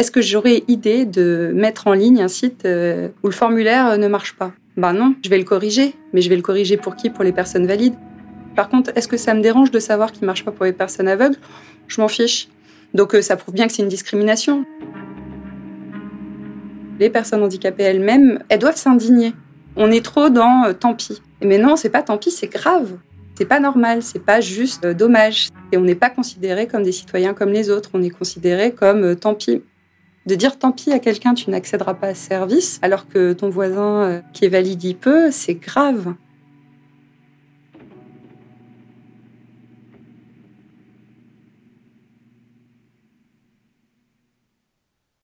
Est-ce que j'aurais idée de mettre en ligne un site euh, où le formulaire ne marche pas? Ben non, je vais le corriger. Mais je vais le corriger pour qui? Pour les personnes valides. Par contre, est-ce que ça me dérange de savoir qu'il ne marche pas pour les personnes aveugles? Je m'en fiche. Donc euh, ça prouve bien que c'est une discrimination. Les personnes handicapées elles-mêmes, elles doivent s'indigner. On est trop dans euh, tant pis. Mais non, c'est pas tant pis, c'est grave. C'est pas normal, c'est pas juste euh, dommage. Et on n'est pas considéré comme des citoyens comme les autres, on est considéré comme tant pis. De dire tant pis à quelqu'un, tu n'accéderas pas à ce service, alors que ton voisin qui est valide, il peut, c'est grave.